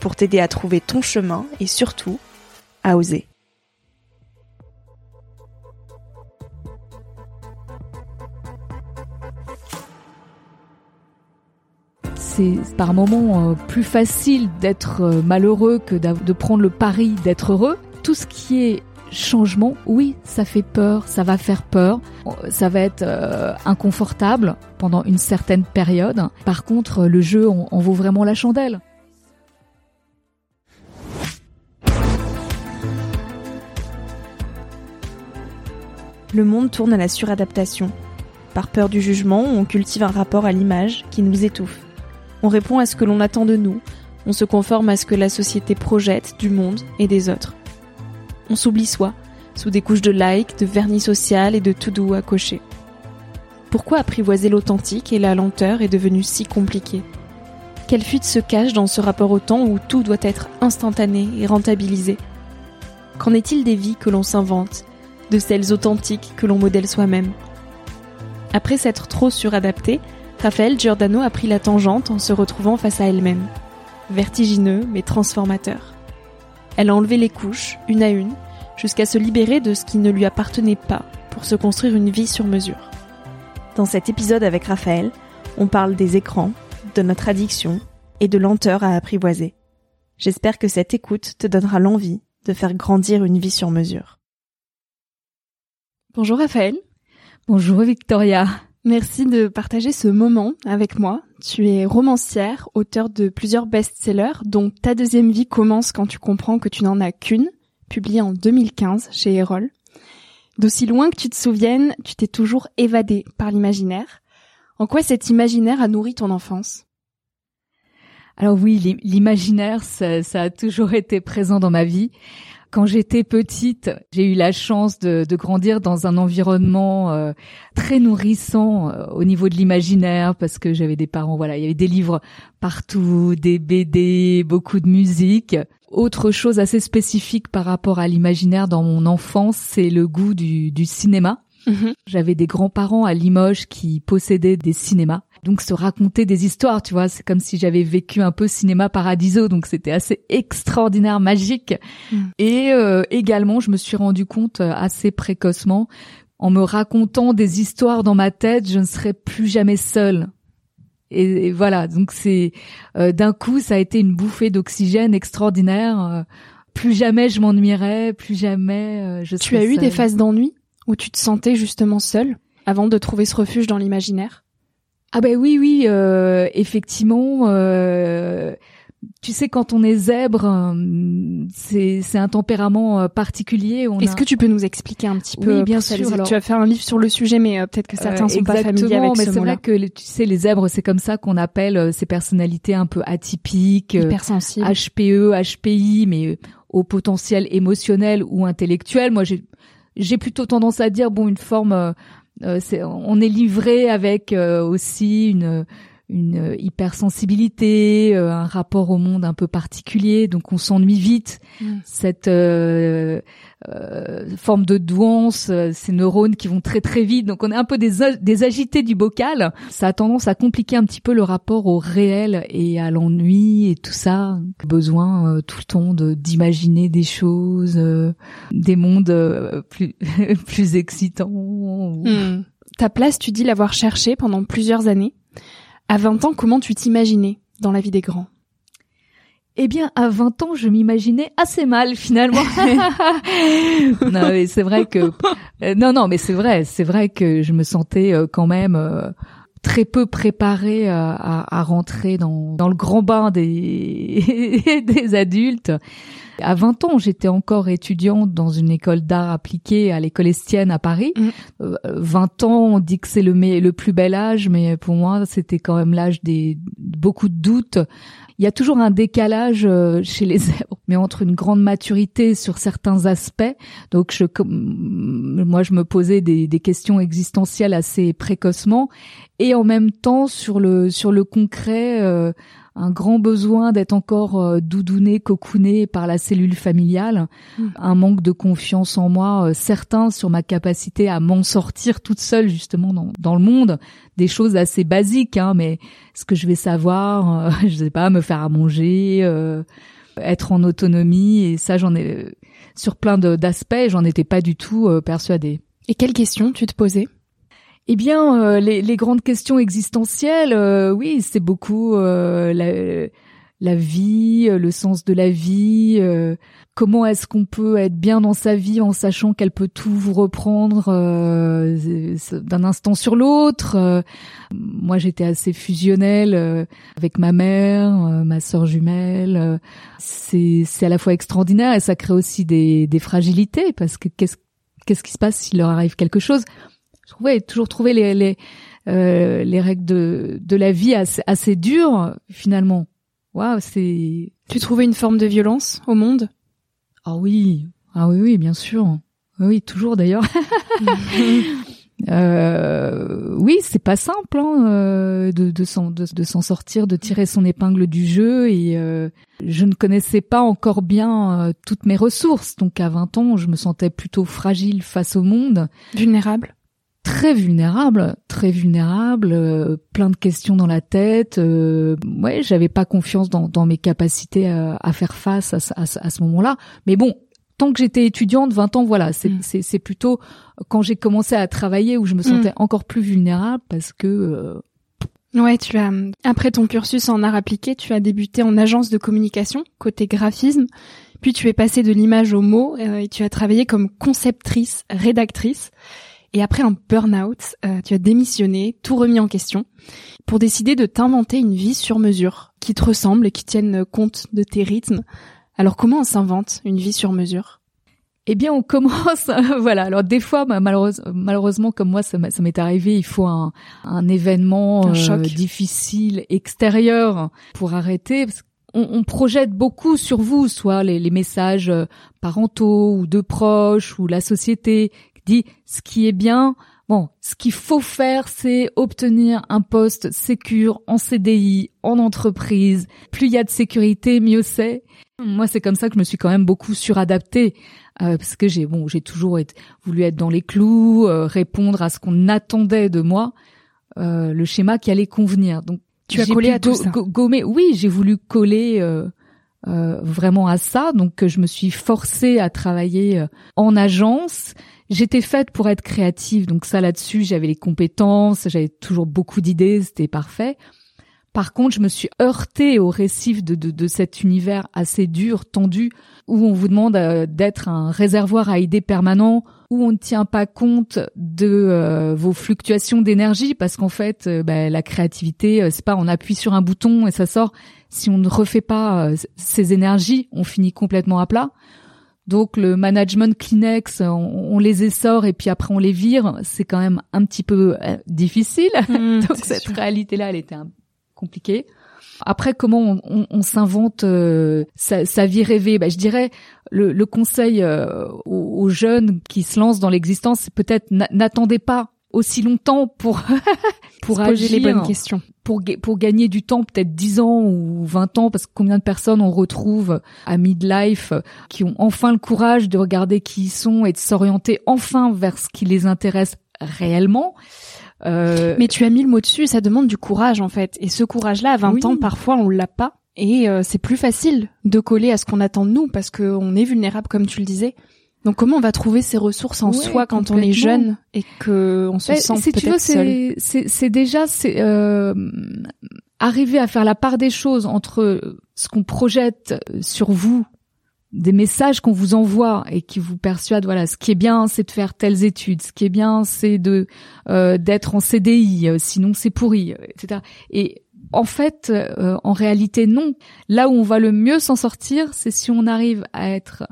pour t'aider à trouver ton chemin et surtout à oser. C'est par moments euh, plus facile d'être euh, malheureux que de prendre le pari d'être heureux. Tout ce qui est changement, oui, ça fait peur, ça va faire peur, ça va être euh, inconfortable pendant une certaine période. Par contre, le jeu en vaut vraiment la chandelle. Le monde tourne à la suradaptation. Par peur du jugement, on cultive un rapport à l'image qui nous étouffe. On répond à ce que l'on attend de nous, on se conforme à ce que la société projette du monde et des autres. On s'oublie soi, sous des couches de likes, de vernis social et de tout doux à cocher. Pourquoi apprivoiser l'authentique et la lenteur est devenue si compliquée Quelle fuite se cache dans ce rapport au temps où tout doit être instantané et rentabilisé? Qu'en est-il des vies que l'on s'invente? De celles authentiques que l'on modèle soi-même. Après s'être trop suradapté, Raphaël Giordano a pris la tangente en se retrouvant face à elle-même. Vertigineux mais transformateur. Elle a enlevé les couches, une à une, jusqu'à se libérer de ce qui ne lui appartenait pas pour se construire une vie sur mesure. Dans cet épisode avec Raphaël, on parle des écrans, de notre addiction et de lenteur à apprivoiser. J'espère que cette écoute te donnera l'envie de faire grandir une vie sur mesure. Bonjour Raphaël. Bonjour Victoria. Merci de partager ce moment avec moi. Tu es romancière, auteur de plusieurs best-sellers, dont Ta deuxième vie commence quand tu comprends que tu n'en as qu'une, publié en 2015 chez Erol. D'aussi loin que tu te souviennes, tu t'es toujours évadée par l'imaginaire. En quoi cet imaginaire a nourri ton enfance? Alors oui, l'imaginaire, ça, ça, a toujours été présent dans ma vie. Quand j'étais petite, j'ai eu la chance de, de, grandir dans un environnement euh, très nourrissant euh, au niveau de l'imaginaire parce que j'avais des parents, voilà, il y avait des livres partout, des BD, beaucoup de musique. Autre chose assez spécifique par rapport à l'imaginaire dans mon enfance, c'est le goût du, du cinéma. Mm-hmm. J'avais des grands-parents à Limoges qui possédaient des cinémas donc se raconter des histoires, tu vois, c'est comme si j'avais vécu un peu cinéma paradiso, donc c'était assez extraordinaire, magique. Mm. Et euh, également, je me suis rendu compte euh, assez précocement, en me racontant des histoires dans ma tête, je ne serais plus jamais seule. Et, voilà, donc c'est euh, d'un coup, ça a été une bouffée d'oxygène extraordinaire. plus jamais je m'ennuierais, plus jamais je. Tu as eu des phases d'ennui où tu te sentais justement seule avant de trouver ce refuge dans l'imaginaire? Ah ben oui, oui, euh, effectivement. Euh, tu sais, quand on est zèbre, euh, c'est c'est un tempérament euh, particulier. Est-ce que tu peux nous expliquer un petit peu Oui, bien sûr. Tu as fait un livre sur le sujet, mais euh, peut-être que certains sont pas familiers avec mais ce c'est vrai que tu sais, les zèbres, c'est comme ça qu'on appelle ces personnalités un peu atypiques, hypersensibles, HPE, HPI, mais au potentiel émotionnel ou intellectuel. Moi, j'ai j'ai plutôt tendance à dire bon, une forme. C'est, on est livré avec aussi une une euh, hypersensibilité, euh, un rapport au monde un peu particulier, donc on s'ennuie vite. Mm. Cette euh, forme de douance, ces neurones qui vont très très vite, donc on est un peu des, des agités du bocal. Ça a tendance à compliquer un petit peu le rapport au réel et à l'ennui et tout ça. Besoin tout le temps de d'imaginer des choses, des mondes plus plus excitants. Mm. Ta place, tu dis l'avoir cherchée pendant plusieurs années. À 20 ans, comment tu t'imaginais dans la vie des grands? Eh bien, à 20 ans, je m'imaginais assez mal finalement. non, mais c'est vrai que euh, non, non, mais c'est vrai, c'est vrai que je me sentais euh, quand même euh, très peu préparée à, à, rentrer dans, dans le grand bain des des adultes. À 20 ans, j'étais encore étudiante dans une école d'art appliqué à l'école Estienne à Paris. 20 mm. ans, on dit que c'est le, le plus bel âge, mais pour moi, c'était quand même l'âge des beaucoup de doutes. Il y a toujours un décalage euh, chez les zèbres, mais entre une grande maturité sur certains aspects. Donc, je, moi, je me posais des, des questions existentielles assez précocement, et en même temps sur le sur le concret. Euh, un grand besoin d'être encore euh, doudouné, cocooné par la cellule familiale, hmm. un manque de confiance en moi euh, certain sur ma capacité à m'en sortir toute seule justement dans, dans, le monde, des choses assez basiques, hein, mais ce que je vais savoir, euh, je sais pas, me faire à manger, être en autonomie, et ça j'en ai sur plein d'aspects, j'en étais pas du tout persuadée. Et quelles questions tu te posais? Eh bien, euh, les, grandes questions existentielles, euh, oui, c'est beaucoup euh, la, vie, le sens de la vie. comment est-ce qu'on peut être bien dans sa vie en sachant qu'elle peut tout vous reprendre d'un instant sur l'autre Moi, j'étais assez fusionnelle avec ma mère, ma sœur jumelle. c'est à la fois extraordinaire et ça crée aussi des, des fragilités parce que qu'est-ce qu'est-ce qui se passe s'il leur arrive quelque chose? Ouais, toujours trouver les les, euh, les règles de de la vie assez, assez dures finalement. Waouh, c'est. Tu trouvais une forme de violence au monde? Ah oui, ah oui, oui, bien sûr. Oui, toujours d'ailleurs. euh, oui, c'est pas simple hein, euh, de de s'en de, de s'en sortir, de tirer son épingle du jeu et euh, je ne connaissais pas encore bien euh, toutes mes ressources. Donc à 20 ans, je me sentais plutôt fragile face au monde, vulnérable? Très vulnérable, très vulnérable, euh, plein de questions dans la tête. Euh, ouais, j'avais pas confiance dans, dans mes capacités à, à faire face à, à, à ce moment-là. Mais bon, tant que j'étais étudiante, 20 ans, voilà, c'est mm. c'est plutôt quand j'ai commencé à travailler où je me mm. sentais encore plus vulnérable parce que. Euh... Ouais, tu as après ton cursus en art appliqué, tu as débuté en agence de communication côté graphisme, puis tu es passé de l'image au mot euh, et tu as travaillé comme conceptrice, rédactrice. Et après un burn-out, euh, tu as démissionné, tout remis en question, pour décider de t'inventer une vie sur mesure, qui te ressemble et qui tienne compte de tes rythmes. Alors comment on s'invente une vie sur mesure? Eh bien, on commence, voilà. Alors des fois, malheureusement, comme moi, ça m'est arrivé, il faut un, événement euh, difficile extérieur pour arrêter. on, projette beaucoup sur vous, soit les, les messages euh, parentaux ou de proches ou la société dit ce qui est bien. Bon, ce qu'il faut faire, c'est obtenir un poste sécure en CDI, en entreprise. Plus il y a de sécurité, mieux c'est. Moi, c'est comme ça que je me suis quand même beaucoup suradaptée euh, parce que j'ai bon, j'ai toujours voulu être dans les clous, euh, répondre à ce qu'on attendait de moi, euh, le schéma qui allait convenir. Donc tu as collé à tout ça. Gommer. Oui, j'ai voulu coller. vraiment à ça, donc je me suis forcée à travailler en agence J'étais faite pour être créative, donc ça là-dessus, j'avais les compétences, j'avais toujours beaucoup d'idées, c'était parfait. Par contre, je me suis heurtée au récif de, de, de cet univers assez dur, tendu, où on vous demande euh, d'être un réservoir à idées permanent, où on ne tient pas compte de euh, vos fluctuations d'énergie, parce qu'en fait, euh, bah, la créativité, c'est pas on appuie sur un bouton et ça sort. Si on ne refait pas ces énergies, on finit complètement à plat. Donc le management Kleenex, on, les essore et puis après on les vire, c'est quand même un petit peu difficile. Mmh, Donc cette réalité-là, elle était un compliqué. Après, comment on, s'invente euh, sa, vie rêvée? Bah, Je dirais, le, conseil euh, aux, jeunes qui se lancent dans l'existence, c'est peut-être n'attendez pas aussi longtemps pour pour agir, les bonnes questions. Pour, pour gagner du temps, peut-être 10 ans ou 20 ans, parce que combien de personnes on retrouve à midlife qui ont enfin le courage de regarder qui ils sont et de s'orienter enfin vers ce qui les intéresse réellement euh, Mais tu as mis le mot dessus, ça demande du courage en fait. Et ce courage-là, à 20 ans, parfois on l'a pas. Et euh, c'est plus facile de coller à ce qu'on attend de nous parce qu'on est vulnérable, comme tu le disais. Donc comment on va trouver ces ressources en soi quand on est jeune et que on se ben, sent peut-être seul C'est déjà c'est euh, arriver à faire la part des choses entre ce qu'on projette sur vous des messages qu'on vous envoie et qui vous persuadent voilà ce qui est bien c'est de faire telles études ce qui est bien c'est de euh, d'être en CDI euh, sinon c'est pourri etc et en fait euh, en réalité non. Là où on va le mieux s'en sortir c'est si on arrive à être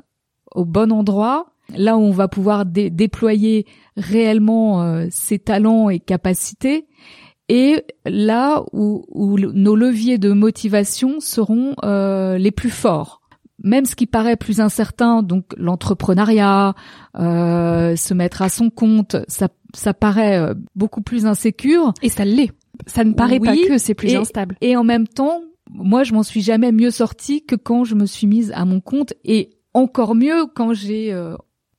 au bon endroit là où on va pouvoir déployer réellement ses talents et capacités et là où, où nos leviers de motivation seront les plus forts même ce qui paraît plus incertain, donc l'entrepreneuriat, euh, se mettre à son compte, ça, ça paraît euh, beaucoup plus insécure. Et ça l'est. Ça ne paraît pas que c'est plus instable. Et en même temps, moi, je m'en suis jamais mieux sortie que quand je me suis mise à mon compte, et encore mieux quand j'ai euh,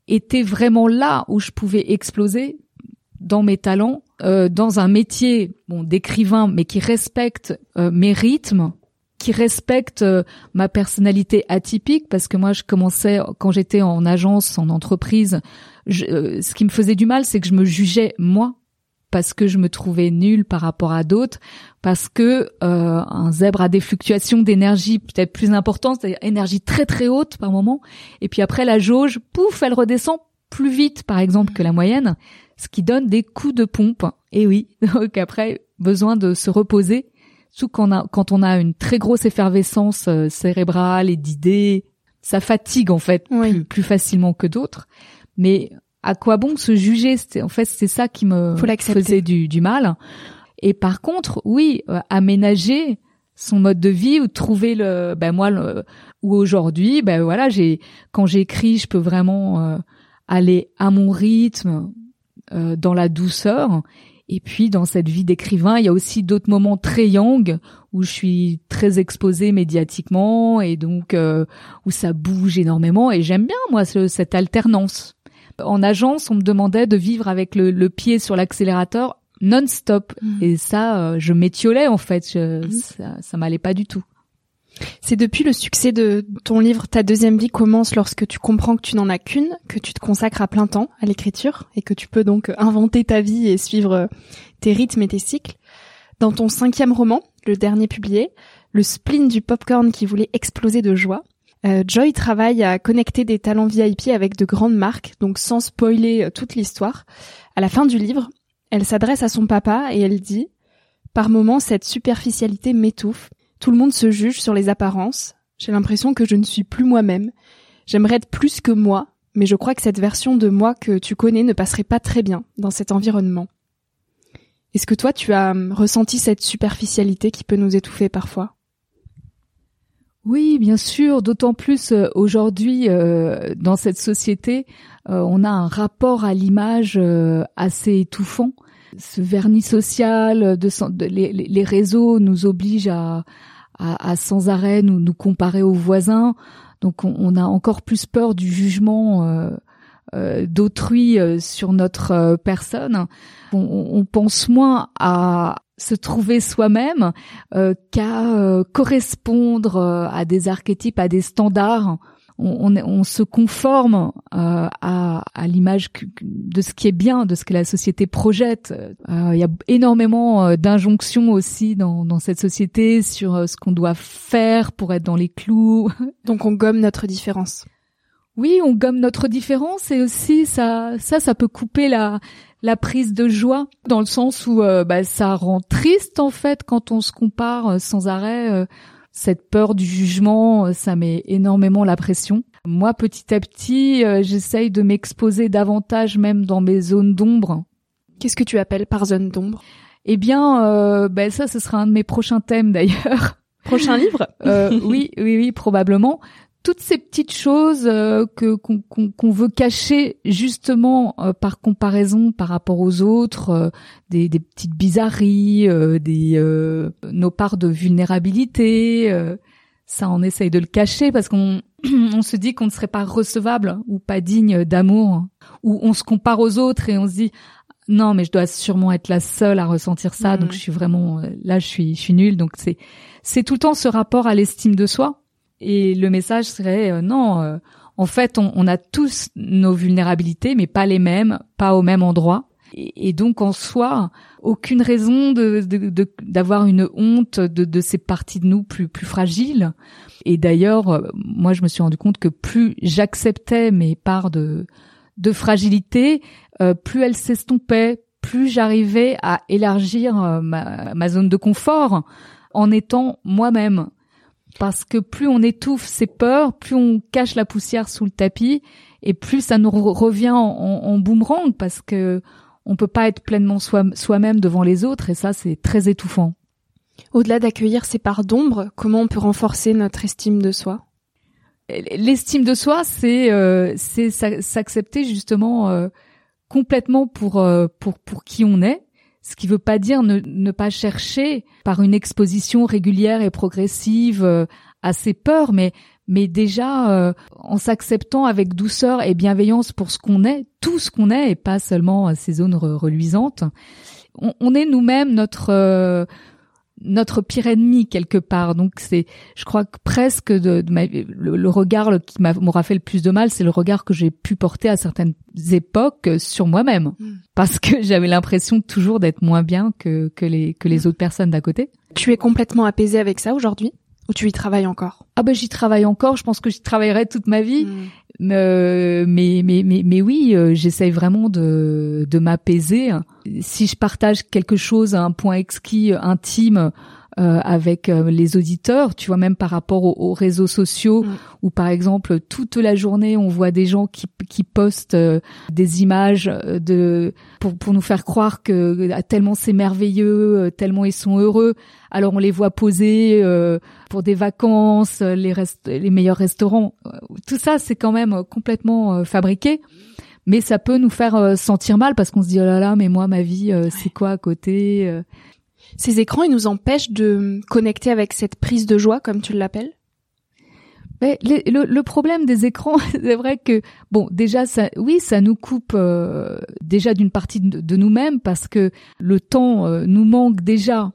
été vraiment là où je pouvais exploser dans mes talents, euh, dans un métier bon d'écrivain, mais qui respecte mes rythmes qui respecte euh, ma personnalité atypique parce que moi je commençais quand j'étais en agence en entreprise euh, ce qui me faisait du mal c'est que je me jugeais moi parce que je me trouvais nulle par rapport à d'autres parce que euh, un zèbre a des fluctuations d'énergie peut-être plus importantes c'est-à-dire énergie très très haute par moment et puis après la jauge pouf elle redescend plus vite par exemple que la moyenne ce qui donne des coups de pompe. Et oui donc après besoin de se reposer Surtout quand on a, quand on a une très grosse effervescence euh, cérébrale et d'idées, ça fatigue en fait plus, facilement que d'autres. Mais à quoi bon se juger En fait, c'est ça qui me faisait du, du mal. Et par contre, oui, euh, aménager son mode de vie ou trouver le ben moi le, ou aujourd'hui ben voilà j'ai quand j'écris je peux vraiment euh, aller à mon rythme dans la douceur et puis dans cette vie d'écrivain, il y a aussi d'autres moments très young où je suis très exposée médiatiquement et donc euh, où ça bouge énormément et j'aime bien moi cette alternance. En agence, on me demandait de vivre avec le, pied sur l'accélérateur non-stop mmh. et ça, euh, je m'étiolais en fait, mmh. ça, ça m'allait pas du tout. C'est depuis le succès de ton livre Ta deuxième vie commence lorsque tu comprends que tu n'en as qu'une, que tu te consacres à plein temps à l'écriture et que tu peux donc inventer ta vie et suivre euh, tes rythmes et tes cycles. Dans ton cinquième roman, le dernier publié, Le spleen du popcorn qui voulait exploser de joie, euh, Joy travaille à connecter des talents VIP avec de grandes marques, donc sans spoiler euh, toute l'histoire. À la fin du livre, elle s'adresse à son papa et elle dit Par moments, cette superficialité m'étouffe tout le monde se juge sur les apparences. J'ai l'impression que je ne suis plus moi-même. J'aimerais être plus que moi, mais je crois que cette version de moi que tu connais ne passerait pas très bien dans cet environnement. Est-ce que toi, tu as hum, ressenti cette superficialité qui peut nous étouffer parfois? Oui, bien sûr, d'autant plus euh, aujourd'hui euh, dans cette société, euh, on a un rapport à l'image assez étouffant. Ce vernis social, de, les, réseaux nous obligent à, à, sans arrêt nous, nous comparer aux voisins. Donc on, a encore plus peur du jugement euh, euh, d'autrui euh, sur notre personne. On, pense moins à se trouver soi-même qu'à correspondre à des archétypes, à des standards. on, se conforme euh, à, l'image de ce qui est bien, de ce que la société projette. Euh, il y a énormément euh, d'injonctions aussi dans cette société sur ce qu'on doit faire pour être dans les clous. Donc on gomme notre différence. Oui, on gomme notre différence et aussi ça, ça, ça peut couper la la prise de joie dans le sens où bah, ça rend triste en fait quand on se compare sans arrêt cette peur du jugement, euh, ça met énormément la pression. Moi, petit à petit, euh, j'essaye de m'exposer davantage même dans mes zones d'ombre. Qu'est-ce que tu appelles par zone d'ombre? Eh bien, euh, ben ça, ce sera un de mes prochains thèmes d'ailleurs. Prochain livre? Oui, oui, oui, probablement toutes ces petites choses euh, que qu'on veut cacher justement euh, par comparaison par rapport aux autres, euh, des, des, petites bizarreries, des nos parts de vulnérabilité, ça on essaye de le cacher parce qu'on on se dit qu'on ne serait pas recevable ou pas digne d'amour, ou on se compare aux autres et on se dit non mais je dois sûrement être la seule à ressentir ça, donc mmh. je suis vraiment là je suis je suis nulle, donc c'est c'est tout le temps ce rapport à l'estime de soi et le message serait euh, non, euh, en fait, on, on, a tous nos vulnérabilités, mais pas les mêmes, pas au même endroit. Et, donc en soi, aucune raison de, d'avoir une honte de, de, ces parties de nous plus plus fragiles. Et d'ailleurs, euh, moi, je me suis rendu compte que plus j'acceptais mes parts de de fragilité, plus elles s'estompaient, plus j'arrivais à élargir ma, ma zone de confort en étant moi-même parce que plus on étouffe ses peurs, plus on cache la poussière sous le tapis, et plus ça nous revient en, boomerang, parce que on peut pas être pleinement soi-même devant les autres, et ça c'est très étouffant. Au-delà d'accueillir ces parts d'ombre, comment on peut renforcer notre estime de soi? L'estime de soi, c'est euh, s'accepter justement euh, complètement pour euh, pour pour qui on est ce qui veut pas dire ne, ne, pas chercher par une exposition régulière et progressive euh, à ses peurs, mais mais déjà euh, en s'acceptant avec douceur et bienveillance pour ce qu'on est, tout ce qu'on est, et pas seulement ces zones reluisantes. On, on est nous-mêmes notre euh, notre pire ennemi quelque part. Donc c'est, je crois que presque de, le, regard qui m'aura fait le plus de mal, c'est le regard que j'ai pu porter à certaines époques sur moi-même, hmm. parce que j'avais l'impression toujours d'être moins bien que que les que les hmm. autres personnes d'à côté. Tu es complètement apaisé avec ça aujourd'hui? Ou tu y travailles encore? Ah ben j'y travaille encore. Je pense que j'y travaillerai toute ma vie. Hmm. Euh, mais, mais, mais, mais, oui, euh, j'essaye vraiment de, de m'apaiser. Si je partage quelque chose, un point exquis, intime, euh, avec euh, les auditeurs, tu vois même par rapport aux, réseaux sociaux mm. où par exemple toute la journée on voit des gens qui, qui postent euh, des images de pour, pour nous faire croire que tellement c'est merveilleux, tellement ils sont heureux. Alors on les voit poser pour des vacances, les les meilleurs restaurants. Tout ça c'est quand même complètement fabriqué mais ça peut nous faire sentir mal parce qu'on se dit oh là là mais moi ma vie c'est quoi à côté ces écrans, ils nous empêchent de connecter avec cette prise de joie, comme tu l'appelles? Le, problème des écrans, c'est vrai que bon, déjà oui, ça nous coupe euh, déjà d'une partie de, nous-mêmes parce que le temps euh, nous manque déjà.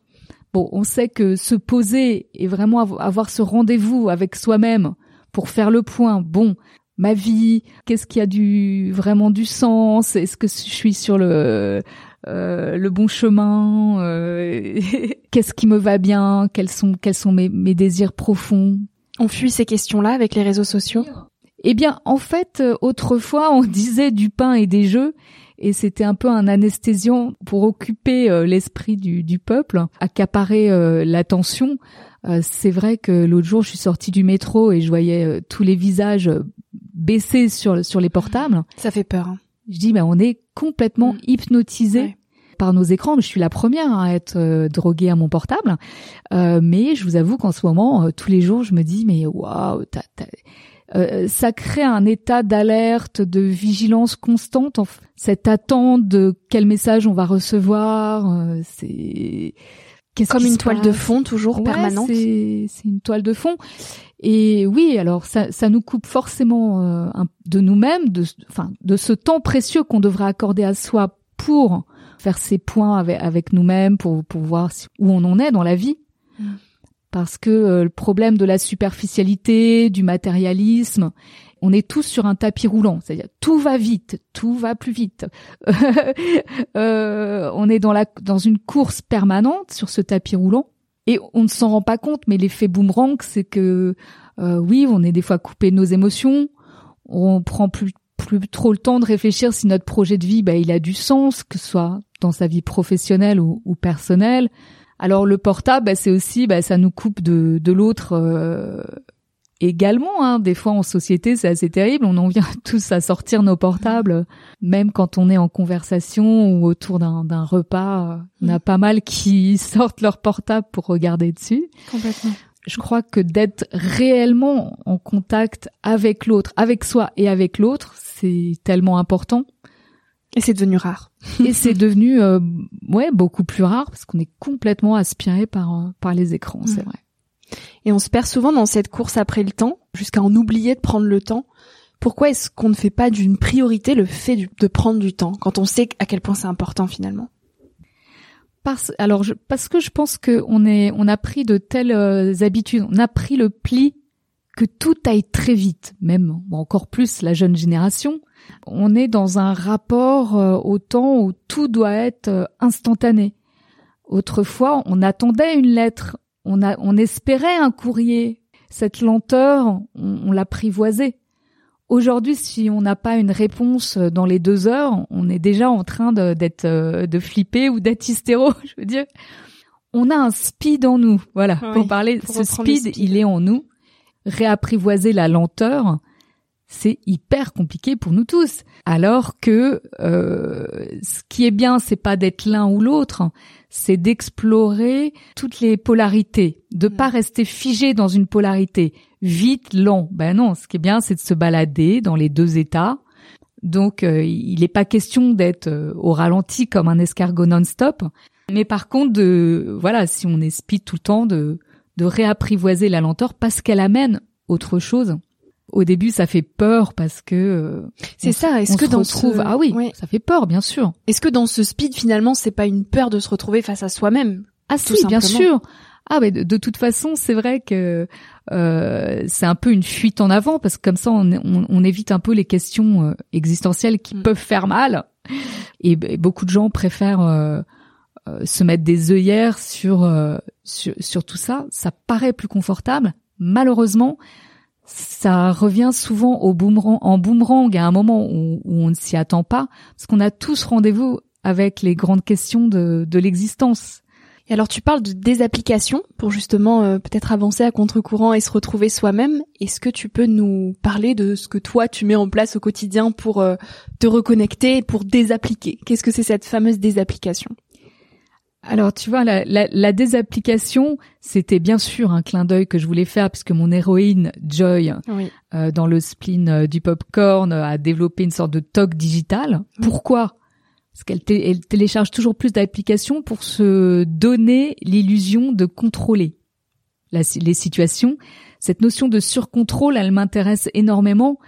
Bon, on sait que se poser et vraiment avoir ce rendez-vous avec soi-même pour faire le point. Bon, ma vie, qu'est-ce qui a du vraiment du sens? Est-ce que je suis sur le euh, le bon chemin, euh, qu'est-ce qui me va bien, quels sont quels sont mes, mes désirs profonds. On fuit ces questions-là avec les réseaux sociaux. Eh bien, en fait, euh, autrefois, on disait du pain et des jeux, et c'était un peu un anesthésiant pour occuper l'esprit du, du, peuple, accaparer l'attention. c'est vrai que l'autre jour, je suis sortie du métro et je voyais tous les visages baissés sur sur les portables. Ça fait peur. Hein. Je dis, mais on est complètement mm. hypnotisé. par nos écrans. Je suis la première à être euh, droguée à mon portable, euh, mais je vous avoue qu'en ce moment, euh, tous les jours, je me dis mais waouh, ça crée un état d'alerte, de vigilance constante, cette attente de quel message on va recevoir. c'est comme une toile de fond toujours permanente. C'est une toile de fond. Et oui, alors ça, ça nous coupe forcément euh, de nous-mêmes, de, enfin, de ce temps précieux qu'on devrait accorder à soi pour faire ses points avec, avec nous-mêmes, pour, pour voir où on en est dans la vie. Mm. parce que le problème de la superficialité, du matérialisme, on est tous sur un tapis roulant, c'est-à-dire tout va vite, tout va plus vite. euh, on est dans la dans une course permanente sur ce tapis roulant et on ne s'en rend pas compte, mais l'effet boomerang, c'est que euh, oui, on est des fois coupé de nos émotions, on prend plus plus trop le temps de réfléchir si notre projet de vie, bah, il a du sens, que ce soit dans sa vie professionnelle ou, ou personnelle. Alors le portable, bah, c'est aussi, bah, ça nous coupe de, de l'autre euh, également. Hein. Des fois en société, c'est assez terrible. On en vient tous à sortir nos portables, même quand on est en conversation ou autour d'un repas. On a mm. pas mal qui sortent leur portable pour regarder dessus. Complètement. Je crois que d'être réellement en contact avec l'autre, avec soi et avec l'autre, c'est tellement important. Et c'est devenu rare. et c'est devenu euh, ouais beaucoup plus rare parce qu'on est complètement aspiré par euh, par les écrans, c'est mm. vrai. Et on se perd souvent dans cette course après le temps, jusqu'à en oublier de prendre le temps. Pourquoi est-ce qu'on ne fait pas d'une priorité le fait de prendre du temps quand on sait à quel point c'est important finalement? Parce, alors parce que je pense que on est, on a pris de telles euh, habitudes, on a pris le pli que tout aille très vite, même encore plus la jeune génération. On est dans un rapport euh, au temps où tout doit être euh, instantané. Autrefois, on attendait une lettre, on, a, on espérait un courrier. Cette lenteur, on, on l'apprivoisait. Aujourd'hui, si on n'a pas une réponse dans les deux heures, on est déjà en train d'être de, de, flipper ou d'être hystéro. Je veux dire, on a un speed en nous. Voilà, pour parler, ce speed, il est en nous. Réapprivoiser la lenteur, c'est hyper compliqué pour nous tous. Alors que euh, ce qui est bien, c'est pas d'être l'un ou l'autre, c'est d'explorer toutes les polarités, de mm. pas rester figé dans une polarité vite, lent. Ben non, ce qui est bien, c'est de se balader dans les deux états. Donc, euh, il n'est pas question d'être euh, au ralenti comme un escargot non-stop, mais par contre, de voilà, si on est speed tout le temps, de de réapprivoiser la lenteur parce qu'elle amène autre chose au début ça fait peur parce que euh, c'est ça est-ce que dans trouve ah oui ça fait peur bien sûr. Est-ce que dans ce speed finalement c'est pas une peur de se retrouver face à soi-même ah si bien sûr. Ah mais de, toute façon c'est vrai que euh, c'est un peu une fuite en avant parce que comme ça on, on, évite un peu les questions euh, existentielles qui mm. peuvent faire mal. Et, beaucoup de gens préfèrent euh, se mettre des œillères sur, sur sur tout ça. Ça paraît plus confortable malheureusement ça revient souvent au boomerang, en boomerang à un moment où, on ne s'y attend pas, parce qu'on a tous rendez-vous avec les grandes questions de, de l'existence. Et alors tu parles de désapplication pour justement euh, peut-être avancer à contre-courant et se retrouver soi-même. Est-ce que tu peux nous parler de ce que toi tu mets en place au quotidien pour euh, te reconnecter, pour désappliquer? Qu'est-ce que c'est cette fameuse désapplication? Alors tu vois, la, la, la désapplication, c'était bien sûr un clin d'œil que je voulais faire puisque mon héroïne Joy, euh, dans le spleen euh, du popcorn, a développé une sorte de toc digital. Pourquoi? Parce qu'elle elle télécharge toujours plus d'applications pour se donner l'illusion de contrôler les situations. Cette notion de surcontrôle, elle m'intéresse énormément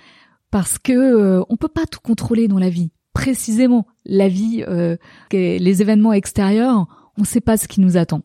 parce que euh, on peut pas tout contrôler dans la vie. Précisément, la vie, euh, les événements extérieurs on ne sait pas ce qui nous attend.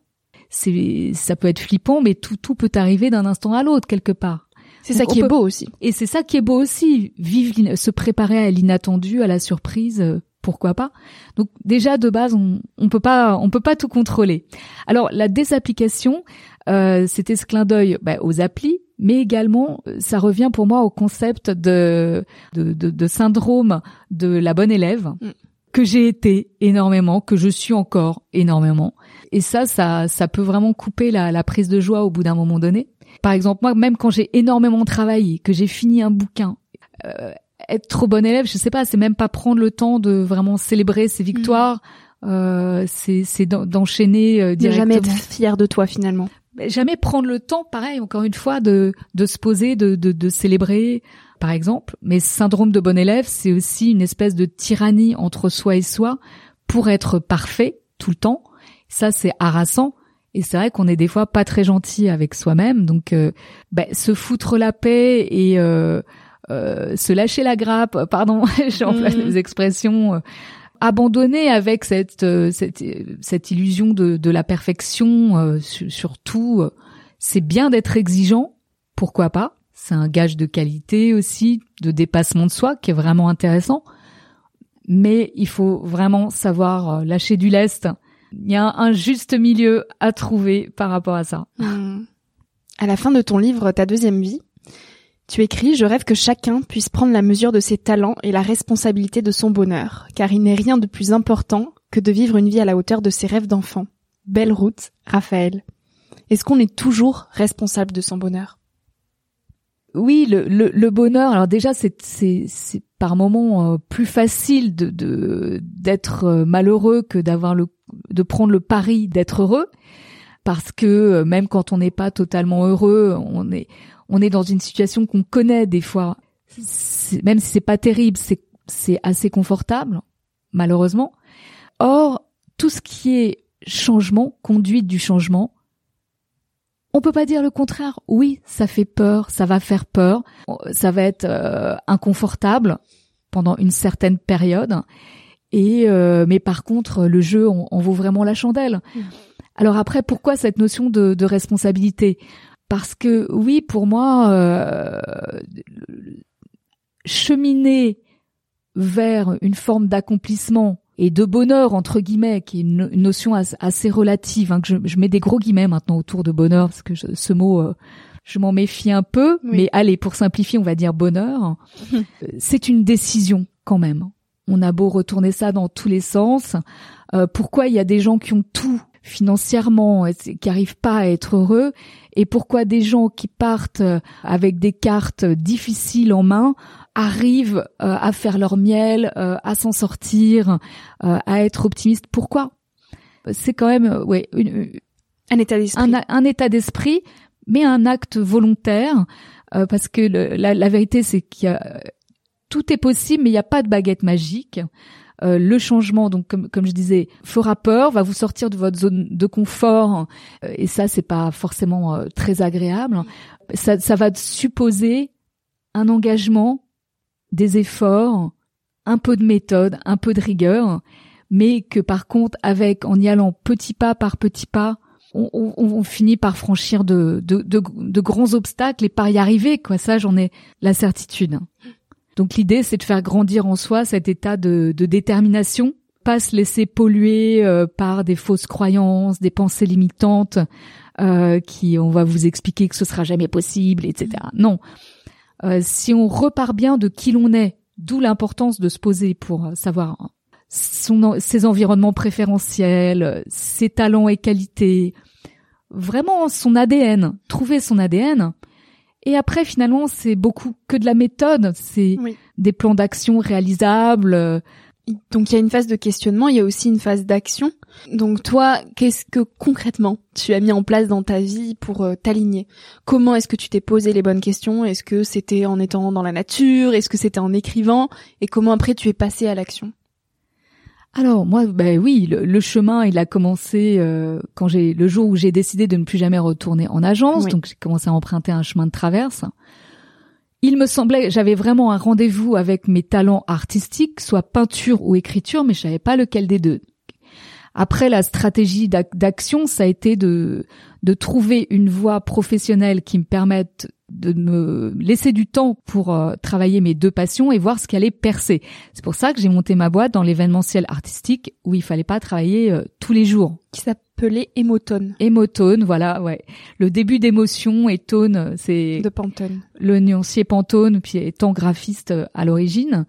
C'est, ça peut être flippant, mais tout, tout peut arriver d'un instant à l'autre quelque part. C'est ça qui est beau aussi. Et c'est ça qui est beau aussi. Vivre, se préparer à l'inattendu, à la surprise, euh, pourquoi pas. Donc déjà de base, on, on peut pas, on peut pas tout contrôler. Alors la désapplication, euh, c'était ce clin d'œil bah, aux applis, mais également ça revient pour moi au concept de de, de, syndrome de la bonne élève. Mm que j'ai été énormément, que je suis encore énormément. Et ça, ça, ça peut vraiment couper la, la prise de joie au bout d'un moment donné. Par exemple, moi, même quand j'ai énormément travaillé, que j'ai fini un bouquin, euh, être trop bon élève, je sais pas, c'est même pas prendre le temps de vraiment célébrer ses victoires. Mmh. Euh, c'est c'est d'enchaîner euh, directement. jamais être fier de toi finalement. jamais prendre le temps, pareil, encore une fois, de de se poser, de de, de célébrer par exemple. Mais syndrome de bon élève, c'est aussi une espèce de tyrannie entre soi et soi pour être parfait tout le temps. Ça, c'est harassant. Et c'est vrai qu'on est des fois pas très gentil avec soi-même. Donc, euh, ben, se foutre la paix et euh, euh, se lâcher la grappe, pardon, j'emploie mmh. des expressions, abandonner avec cette, cette, cette illusion de, de la perfection, surtout C'est bien d'être exigeant, pourquoi pas C'est un gage de qualité aussi, de dépassement de soi qui est vraiment intéressant. Mais il faut vraiment savoir euh, lâcher du lest. Il y a un juste milieu à trouver par rapport à ça. Hmm. À la fin de ton livre Ta deuxième vie, tu écris Je rêve que chacun puisse prendre la mesure de ses talents et la responsabilité de son bonheur, car il n'est rien de plus important que de vivre une vie à la hauteur de ses rêves d'enfant. Belle route, Raphaël. Est-ce qu'on est toujours responsable de son bonheur? Oui, le, le, bonheur. Alors déjà, c'est c'est par moments euh, plus facile de d'être euh, malheureux que d'avoir le de prendre le pari d'être heureux, parce que euh, même quand on n'est pas totalement heureux, on est on est dans une situation qu'on connaît des fois. Même si c'est pas terrible, c'est c'est assez confortable, malheureusement. Or, tout ce qui est changement, conduite du changement, on peut pas dire le contraire. Oui, ça fait peur, ça va faire peur, ça va être euh, inconfortable pendant une certaine période. Et euh, mais par contre, le jeu en, vaut vraiment la chandelle. Mmh. Alors après, pourquoi cette notion de, de responsabilité? Parce que oui, pour moi, euh, cheminer vers une forme d'accomplissement et de bonheur entre guillemets, qui est une, notion assez relative, hein, que je, je, mets des gros guillemets maintenant autour de bonheur parce que ce mot, euh, je m'en méfie un peu, mais allez, pour simplifier, on va dire bonheur. c'est une décision quand même. On a beau retourner ça dans tous les sens. Euh, pourquoi il y a des gens qui ont tout financièrement, qui arrivent pas à être heureux, et pourquoi des gens qui partent euh, avec des cartes difficiles en main arrivent euh, à faire leur miel, euh, à s'en sortir, à être optimistes. Pourquoi? C'est quand même, ouais, un état d'esprit. Un, état d'esprit, mais un acte volontaire, parce que la, la, vérité, c'est qu'il y a tout est possible, mais il n'y a pas de baguette magique. Euh, le changement, donc comme, comme je disais, fera peur, va vous sortir de votre zone de confort, euh, et ça c'est pas forcément euh, très agréable. Ça, ça va supposer un engagement, des efforts, un peu de méthode, un peu de rigueur, mais que par contre, avec en y allant petit pas par petit pas, on, on, on finit par franchir de, de, de, de, grands obstacles et par y arriver. Quoi, ça, j'en ai la certitude. Donc l'idée, c'est de faire grandir en soi cet état de, détermination, pas se laisser polluer euh, par des fausses croyances, des pensées limitantes euh, qui, on va vous expliquer que ce sera jamais possible, etc. Non. Euh, si on repart bien de qui l'on est, d'où l'importance de se poser pour savoir son, ses environnements préférentiels, ses talents et qualités, vraiment son ADN, trouver son ADN, et après, finalement, c'est beaucoup que de la méthode, c'est des plans d'action réalisables. Euh. Donc il y a une phase de questionnement, il y a aussi une phase d'action. Donc toi, qu'est-ce que concrètement tu as mis en place dans ta vie pour euh, t'aligner? Comment est-ce que tu t'es posé les bonnes questions? Est-ce que c'était en étant dans la nature? Est-ce que c'était en écrivant? Et comment après tu es passé à l'action? Alors moi, ben oui, le, chemin il a commencé euh, quand j'ai le jour où j'ai décidé de ne plus jamais retourner en agence, donc j'ai commencé à emprunter un chemin de traverse. Il me semblait, j'avais vraiment un rendez-vous avec mes talents artistiques, soit peinture ou écriture, mais je savais pas lequel des deux. Après, la stratégie d'action, ça a été de de trouver une voie professionnelle qui me permette de me laisser du temps pour euh, travailler mes deux passions et voir ce qui allait percer. C'est pour ça que j'ai monté ma boîte dans l'événementiel artistique où il fallait pas travailler euh, tous les jours. Qui s'appelait Émotone. Émotone, voilà, ouais. Le début d'émotion et tone, euh, c'est de Pantone. Le nuancier Pantone, puis étant graphiste à l'origine.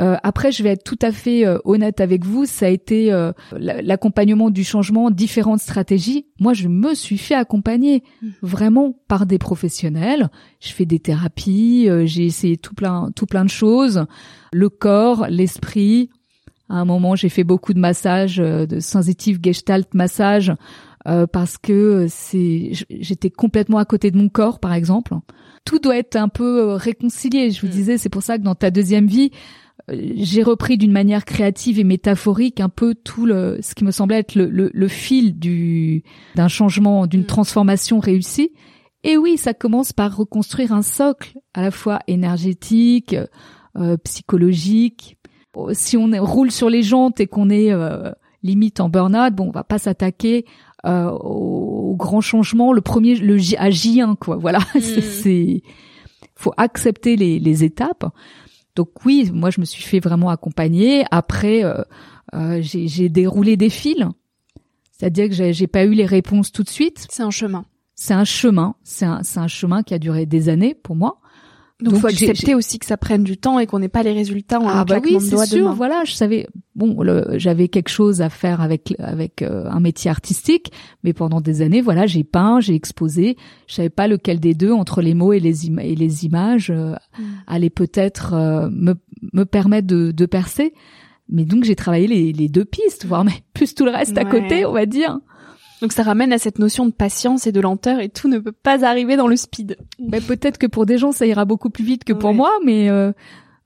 Euh, après, je vais être tout à fait euh, honnête avec vous, ça a été euh, l'accompagnement du changement, différentes stratégies. Moi, je me suis fait accompagner mmh. vraiment par des professionnels. Je fais des thérapies, j'ai essayé tout plein, tout plein de choses, le corps, l'esprit. À un moment, j'ai fait beaucoup de massages, de sensitive gestalt massage, parce que c'est, j'étais complètement à côté de mon corps, par exemple. Tout doit être un peu réconcilié. Je vous mmh. disais, c'est pour ça que dans ta deuxième vie, j'ai repris d'une manière créative et métaphorique un peu tout le ce qui me semblait être le, le, fil du d'un changement, d'une mm. transformation réussie. Et oui, ça commence par reconstruire un socle à la fois énergétique, euh, psychologique. Si on roule sur les jantes et qu'on est euh, limite en burn-out, bon, on va pas s'attaquer euh, au, grand changement. Le premier, le J, à J1, quoi. Voilà, mm. c'est faut accepter les, les étapes. Donc oui, moi je me suis fait vraiment accompagner. Après, euh, euh, j'ai déroulé des fils, c'est-à-dire que j'ai pas eu les réponses tout de suite. C'est un chemin. C'est un chemin. C'est un, un chemin qui a duré des années pour moi. Donc, il faut accepter aussi que ça prenne du temps et qu'on n'ait pas les résultats en ah bah oui, c'est sûr. Voilà, je savais. Bon, j'avais quelque chose à faire avec avec euh, un métier artistique, mais pendant des années, voilà, j'ai peint, j'ai exposé. Je savais pas lequel des deux entre les mots et les, et les images euh, mm. allait peut-être euh, me me permettre de, de percer. Mais donc j'ai travaillé les, les deux pistes, voire mais plus tout le reste à côté, on va dire. Donc ça ramène à cette notion de patience et de lenteur et tout ne peut pas arriver dans le speed. Mais peut-être que pour des gens ça ira beaucoup plus vite que pour moi, mais euh,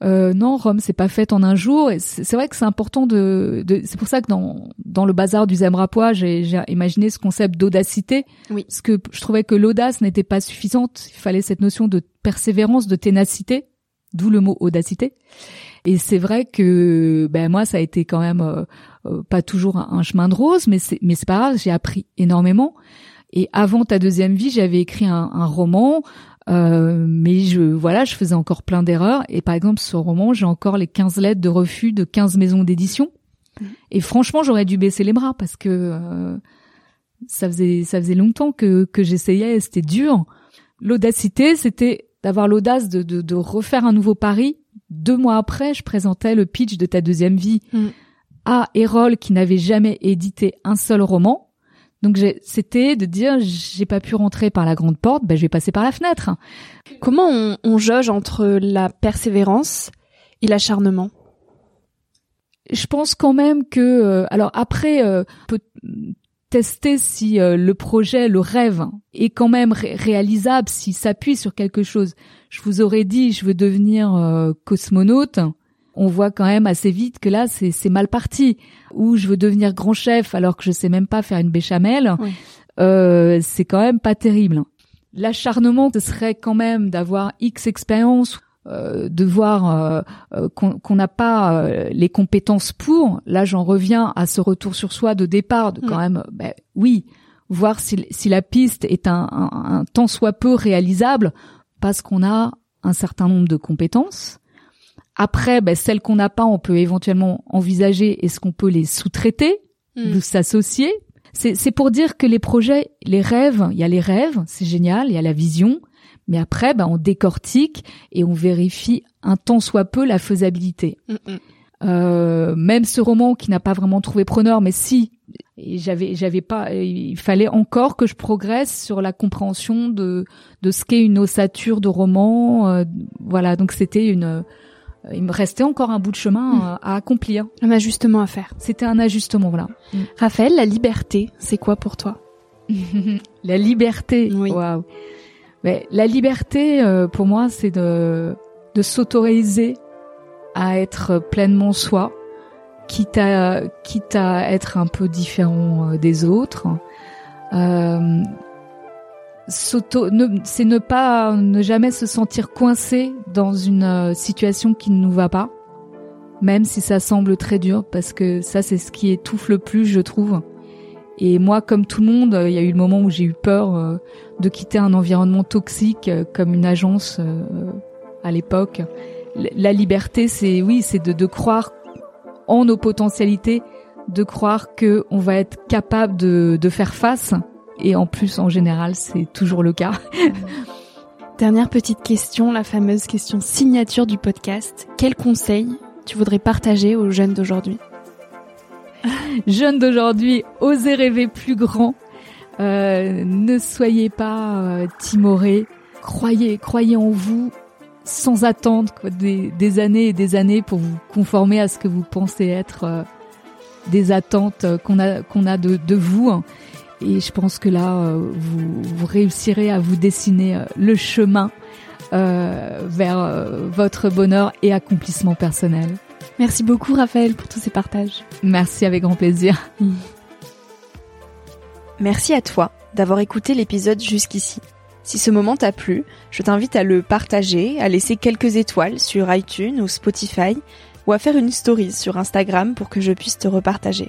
euh, non, Rome c'est pas fait en un jour. Et c'est vrai que c'est important de. de c'est pour ça que dans dans le bazar du Zemrapois, j'ai imaginé ce concept d'audacité. Oui. Parce que je trouvais que l'audace n'était pas suffisante. Il fallait cette notion de persévérance, de ténacité, d'où le mot audacité. Et c'est vrai que ben moi ça a été quand même euh, euh, pas toujours un, chemin de rose, mais c'est mais c'est pas grave, j'ai appris énormément. Et avant ta deuxième vie, j'avais écrit un, un roman, euh, mais je voilà, je faisais encore plein d'erreurs. Et par exemple, ce roman, j'ai encore les 15 lettres de refus de 15 maisons d'édition. Mmh. Et franchement, j'aurais dû baisser les bras parce que euh, ça faisait ça faisait longtemps que que j'essayais, c'était dur. L'audacité, c'était d'avoir l'audace de, de, de refaire un nouveau pari deux mois après, je présentais le pitch de ta deuxième vie mm. À Erol qui n'avait jamais édité un seul roman. Donc c'était de dire j'ai pas pu rentrer par la grande porte, ben je vais passer par la fenêtre. Comment on, on jauge entre la persévérance et l'acharnement? Je pense quand même que euh, alors après euh, peut tester si euh, le projet, le rêve est quand même réalisable, s'il s'appuie sur quelque chose. Je vous aurais dit, je veux devenir euh, cosmonaute. On voit quand même assez vite que là, c'est mal parti. Ou je veux devenir grand chef alors que je sais même pas faire une béchamel. Euh, c'est quand même pas terrible. L'acharnement, ce serait quand même d'avoir X expérience euh, de voir euh, euh, qu'on n'a pas les compétences pour. Là, j'en reviens à ce retour sur soi de départ, de quand mm. même, ben, oui, voir si, si, la piste est un, un, un tant soit peu réalisable parce qu'on a un certain nombre de compétences. Après, ben, celles qu'on n'a pas, on peut éventuellement envisager est-ce qu'on peut les sous-traiter, mm. ou s'associer. C'est pour dire que les projets, les rêves, il y a les rêves, c'est génial, il y a la vision, mais après, bah, on décortique et on vérifie un tant soit peu la faisabilité. Mm, mm. Euh, même ce roman qui n'a pas vraiment trouvé preneur, mais si, j'avais, j'avais pas, il fallait encore que je progresse sur la compréhension de de ce qu'est une ossature de roman. Euh, voilà, donc c'était une, il me restait encore un bout de chemin mm. à accomplir. Un ajustement à faire. C'était un ajustement, voilà. Raphaël, la liberté, c'est quoi pour toi? La liberté, oui. waouh. Mais la liberté, euh, pour moi, c'est de, de s'autoriser à être pleinement soi, quitte à, quitte à être un peu différent euh, des autres. Euh, c'est ne pas, ne jamais se sentir coincé dans une euh, situation qui ne nous va pas, même si ça semble très dur, parce que ça, c'est ce qui étouffe le plus, je trouve. Et moi, comme tout le monde, il y a eu le moment où j'ai eu peur euh, de quitter un environnement toxique euh, comme une agence à l'époque. La liberté, c'est oui, c'est de, croire en nos potentialités, de croire que on va être capable de faire face. Et en plus, en général, c'est toujours le cas. Dernière petite question, la fameuse question signature du podcast. Quel conseil tu voudrais partager aux jeunes d'aujourd'hui? Jeunes d'aujourd'hui, osez rêver plus grand. Euh, ne soyez pas euh, timorés. Croyez, croyez en vous sans attendre des, années et des années pour vous conformer à ce que vous pensez être euh, des attentes qu'on a qu'on a de, de, vous. Et je pense que là, vous, vous réussirez à vous dessiner le chemin vers votre bonheur et accomplissement personnel. Merci beaucoup Raphaël pour tous ces partages. Merci avec grand plaisir. Merci à toi d'avoir écouté l'épisode jusqu'ici. Si ce moment t'a plu, je t'invite à le partager, à laisser quelques étoiles sur iTunes ou Spotify, ou à faire une story sur Instagram pour que je puisse te repartager.